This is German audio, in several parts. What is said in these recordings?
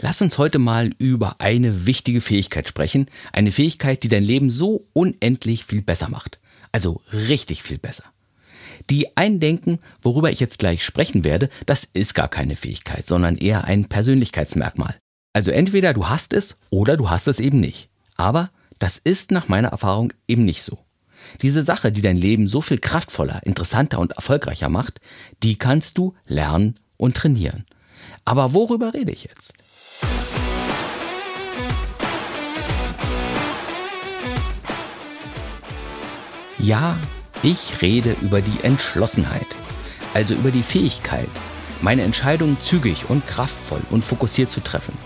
Lass uns heute mal über eine wichtige Fähigkeit sprechen. Eine Fähigkeit, die dein Leben so unendlich viel besser macht. Also richtig viel besser. Die Eindenken, worüber ich jetzt gleich sprechen werde, das ist gar keine Fähigkeit, sondern eher ein Persönlichkeitsmerkmal. Also entweder du hast es oder du hast es eben nicht. Aber das ist nach meiner Erfahrung eben nicht so. Diese Sache, die dein Leben so viel kraftvoller, interessanter und erfolgreicher macht, die kannst du lernen und trainieren. Aber worüber rede ich jetzt? Ja, ich rede über die Entschlossenheit, also über die Fähigkeit, meine Entscheidungen zügig und kraftvoll und fokussiert zu treffen.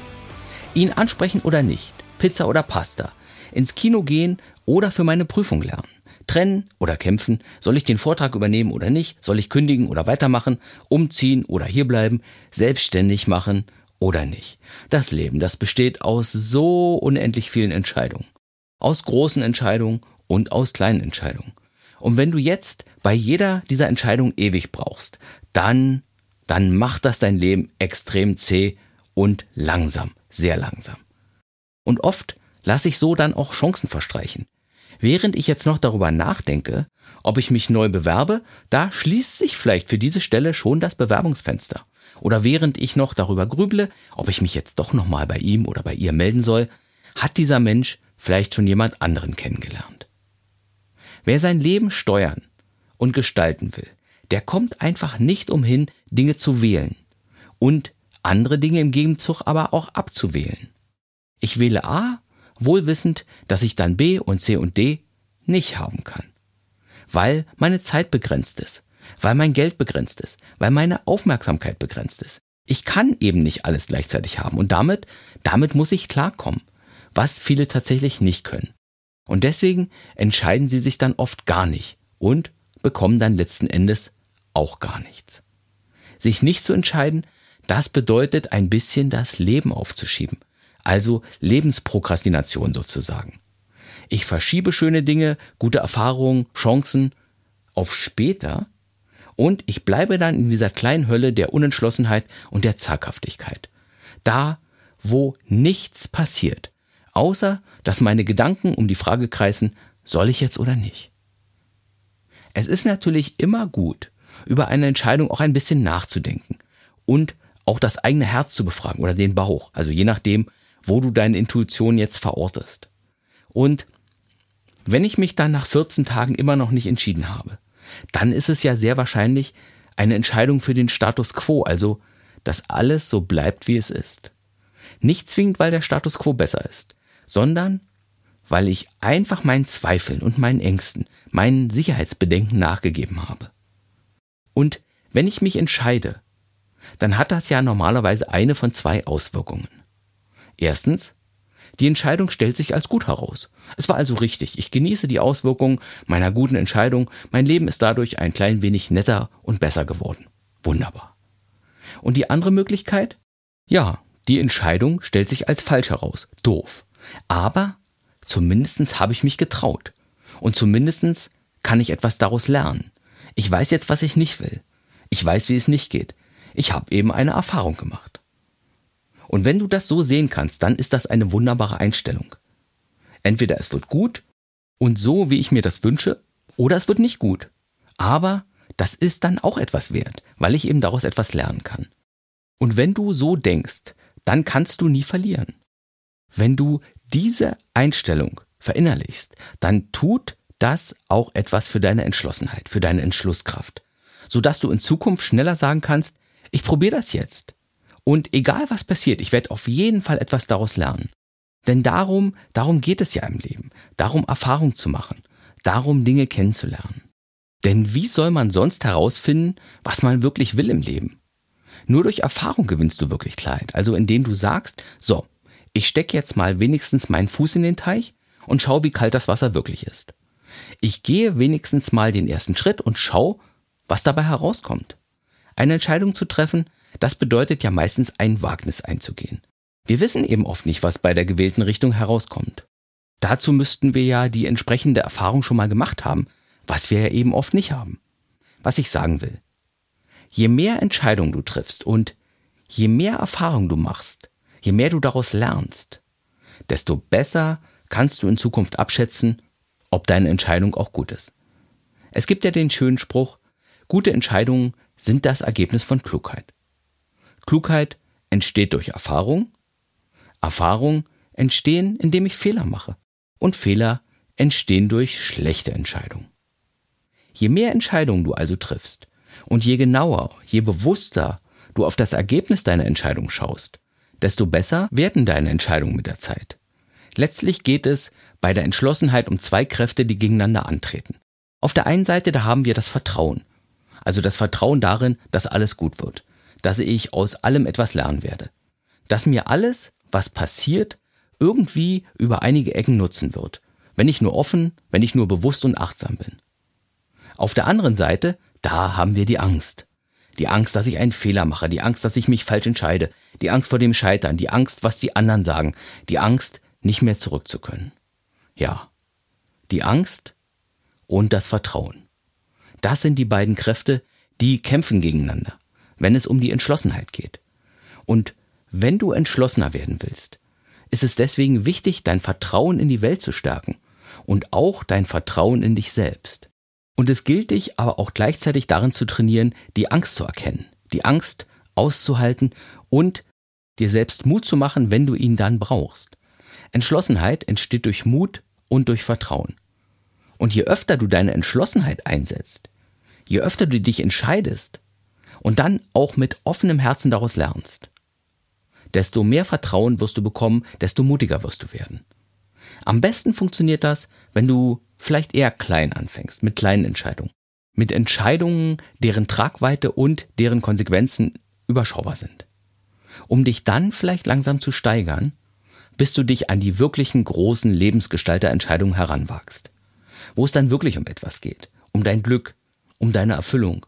Ihn ansprechen oder nicht, Pizza oder Pasta, ins Kino gehen oder für meine Prüfung lernen. Trennen oder kämpfen, soll ich den Vortrag übernehmen oder nicht, soll ich kündigen oder weitermachen, umziehen oder hierbleiben, selbstständig machen oder nicht. Das Leben, das besteht aus so unendlich vielen Entscheidungen. Aus großen Entscheidungen und aus kleinen Entscheidungen. Und wenn du jetzt bei jeder dieser Entscheidungen ewig brauchst, dann, dann macht das dein Leben extrem zäh und langsam, sehr langsam. Und oft lasse ich so dann auch Chancen verstreichen. Während ich jetzt noch darüber nachdenke, ob ich mich neu bewerbe, da schließt sich vielleicht für diese Stelle schon das Bewerbungsfenster. Oder während ich noch darüber grüble, ob ich mich jetzt doch nochmal bei ihm oder bei ihr melden soll, hat dieser Mensch vielleicht schon jemand anderen kennengelernt. Wer sein Leben steuern und gestalten will, der kommt einfach nicht umhin, Dinge zu wählen und andere Dinge im Gegenzug aber auch abzuwählen. Ich wähle A, wohl wissend, dass ich dann B und C und D nicht haben kann. Weil meine Zeit begrenzt ist, weil mein Geld begrenzt ist, weil meine Aufmerksamkeit begrenzt ist. Ich kann eben nicht alles gleichzeitig haben und damit, damit muss ich klarkommen, was viele tatsächlich nicht können. Und deswegen entscheiden sie sich dann oft gar nicht und bekommen dann letzten Endes auch gar nichts. Sich nicht zu entscheiden, das bedeutet ein bisschen das Leben aufzuschieben. Also Lebensprokrastination sozusagen. Ich verschiebe schöne Dinge, gute Erfahrungen, Chancen auf später und ich bleibe dann in dieser kleinen Hölle der Unentschlossenheit und der Zaghaftigkeit. Da, wo nichts passiert, außer dass meine Gedanken um die Frage kreisen, soll ich jetzt oder nicht? Es ist natürlich immer gut, über eine Entscheidung auch ein bisschen nachzudenken und auch das eigene Herz zu befragen oder den Bauch, also je nachdem, wo du deine Intuition jetzt verortest. Und wenn ich mich dann nach 14 Tagen immer noch nicht entschieden habe, dann ist es ja sehr wahrscheinlich eine Entscheidung für den Status quo, also dass alles so bleibt, wie es ist. Nicht zwingend, weil der Status quo besser ist, sondern weil ich einfach meinen Zweifeln und meinen Ängsten, meinen Sicherheitsbedenken nachgegeben habe. Und wenn ich mich entscheide, dann hat das ja normalerweise eine von zwei Auswirkungen. Erstens, die Entscheidung stellt sich als gut heraus. Es war also richtig. Ich genieße die Auswirkungen meiner guten Entscheidung. Mein Leben ist dadurch ein klein wenig netter und besser geworden. Wunderbar. Und die andere Möglichkeit? Ja, die Entscheidung stellt sich als falsch heraus. Doof. Aber zumindestens habe ich mich getraut. Und zumindestens kann ich etwas daraus lernen. Ich weiß jetzt, was ich nicht will. Ich weiß, wie es nicht geht. Ich habe eben eine Erfahrung gemacht. Und wenn du das so sehen kannst, dann ist das eine wunderbare Einstellung. Entweder es wird gut und so, wie ich mir das wünsche, oder es wird nicht gut. Aber das ist dann auch etwas wert, weil ich eben daraus etwas lernen kann. Und wenn du so denkst, dann kannst du nie verlieren. Wenn du diese Einstellung verinnerlichst, dann tut das auch etwas für deine Entschlossenheit, für deine Entschlusskraft, sodass du in Zukunft schneller sagen kannst, ich probiere das jetzt. Und egal was passiert, ich werde auf jeden Fall etwas daraus lernen. Denn darum, darum geht es ja im Leben, darum Erfahrung zu machen, darum Dinge kennenzulernen. Denn wie soll man sonst herausfinden, was man wirklich will im Leben? Nur durch Erfahrung gewinnst du wirklich Klarheit. Also indem du sagst, so, ich stecke jetzt mal wenigstens meinen Fuß in den Teich und schau, wie kalt das Wasser wirklich ist. Ich gehe wenigstens mal den ersten Schritt und schau, was dabei herauskommt. Eine Entscheidung zu treffen, das bedeutet ja meistens ein Wagnis einzugehen. Wir wissen eben oft nicht, was bei der gewählten Richtung herauskommt. Dazu müssten wir ja die entsprechende Erfahrung schon mal gemacht haben, was wir ja eben oft nicht haben. Was ich sagen will. Je mehr Entscheidungen du triffst und je mehr Erfahrung du machst, je mehr du daraus lernst, desto besser kannst du in Zukunft abschätzen, ob deine Entscheidung auch gut ist. Es gibt ja den schönen Spruch, gute Entscheidungen sind das Ergebnis von Klugheit. Klugheit entsteht durch Erfahrung, Erfahrung entstehen, indem ich Fehler mache und Fehler entstehen durch schlechte Entscheidungen. Je mehr Entscheidungen du also triffst und je genauer, je bewusster du auf das Ergebnis deiner Entscheidung schaust, desto besser werden deine Entscheidungen mit der Zeit. Letztlich geht es bei der Entschlossenheit um zwei Kräfte, die gegeneinander antreten. Auf der einen Seite, da haben wir das Vertrauen. Also das Vertrauen darin, dass alles gut wird, dass ich aus allem etwas lernen werde, dass mir alles, was passiert, irgendwie über einige Ecken nutzen wird, wenn ich nur offen, wenn ich nur bewusst und achtsam bin. Auf der anderen Seite, da haben wir die Angst. Die Angst, dass ich einen Fehler mache, die Angst, dass ich mich falsch entscheide, die Angst vor dem Scheitern, die Angst, was die anderen sagen, die Angst, nicht mehr zurück zu können. Ja, die Angst und das Vertrauen. Das sind die beiden Kräfte, die kämpfen gegeneinander, wenn es um die Entschlossenheit geht. Und wenn du entschlossener werden willst, ist es deswegen wichtig, dein Vertrauen in die Welt zu stärken und auch dein Vertrauen in dich selbst. Und es gilt dich aber auch gleichzeitig darin zu trainieren, die Angst zu erkennen, die Angst auszuhalten und dir selbst Mut zu machen, wenn du ihn dann brauchst. Entschlossenheit entsteht durch Mut und durch Vertrauen. Und je öfter du deine Entschlossenheit einsetzt, je öfter du dich entscheidest und dann auch mit offenem Herzen daraus lernst, desto mehr Vertrauen wirst du bekommen, desto mutiger wirst du werden. Am besten funktioniert das, wenn du vielleicht eher klein anfängst, mit kleinen Entscheidungen. Mit Entscheidungen, deren Tragweite und deren Konsequenzen überschaubar sind. Um dich dann vielleicht langsam zu steigern, bis du dich an die wirklichen großen Lebensgestalterentscheidungen heranwagst. Wo es dann wirklich um etwas geht. Um dein Glück, um deine Erfüllung,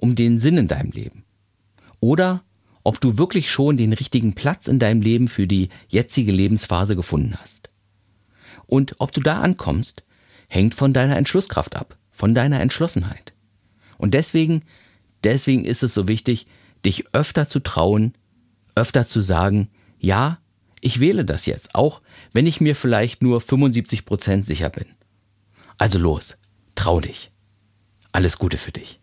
um den Sinn in deinem Leben. Oder ob du wirklich schon den richtigen Platz in deinem Leben für die jetzige Lebensphase gefunden hast. Und ob du da ankommst, hängt von deiner Entschlusskraft ab, von deiner Entschlossenheit. Und deswegen, deswegen ist es so wichtig, dich öfter zu trauen, öfter zu sagen, ja, ich wähle das jetzt, auch wenn ich mir vielleicht nur 75 Prozent sicher bin. Also los, trau dich. Alles Gute für dich.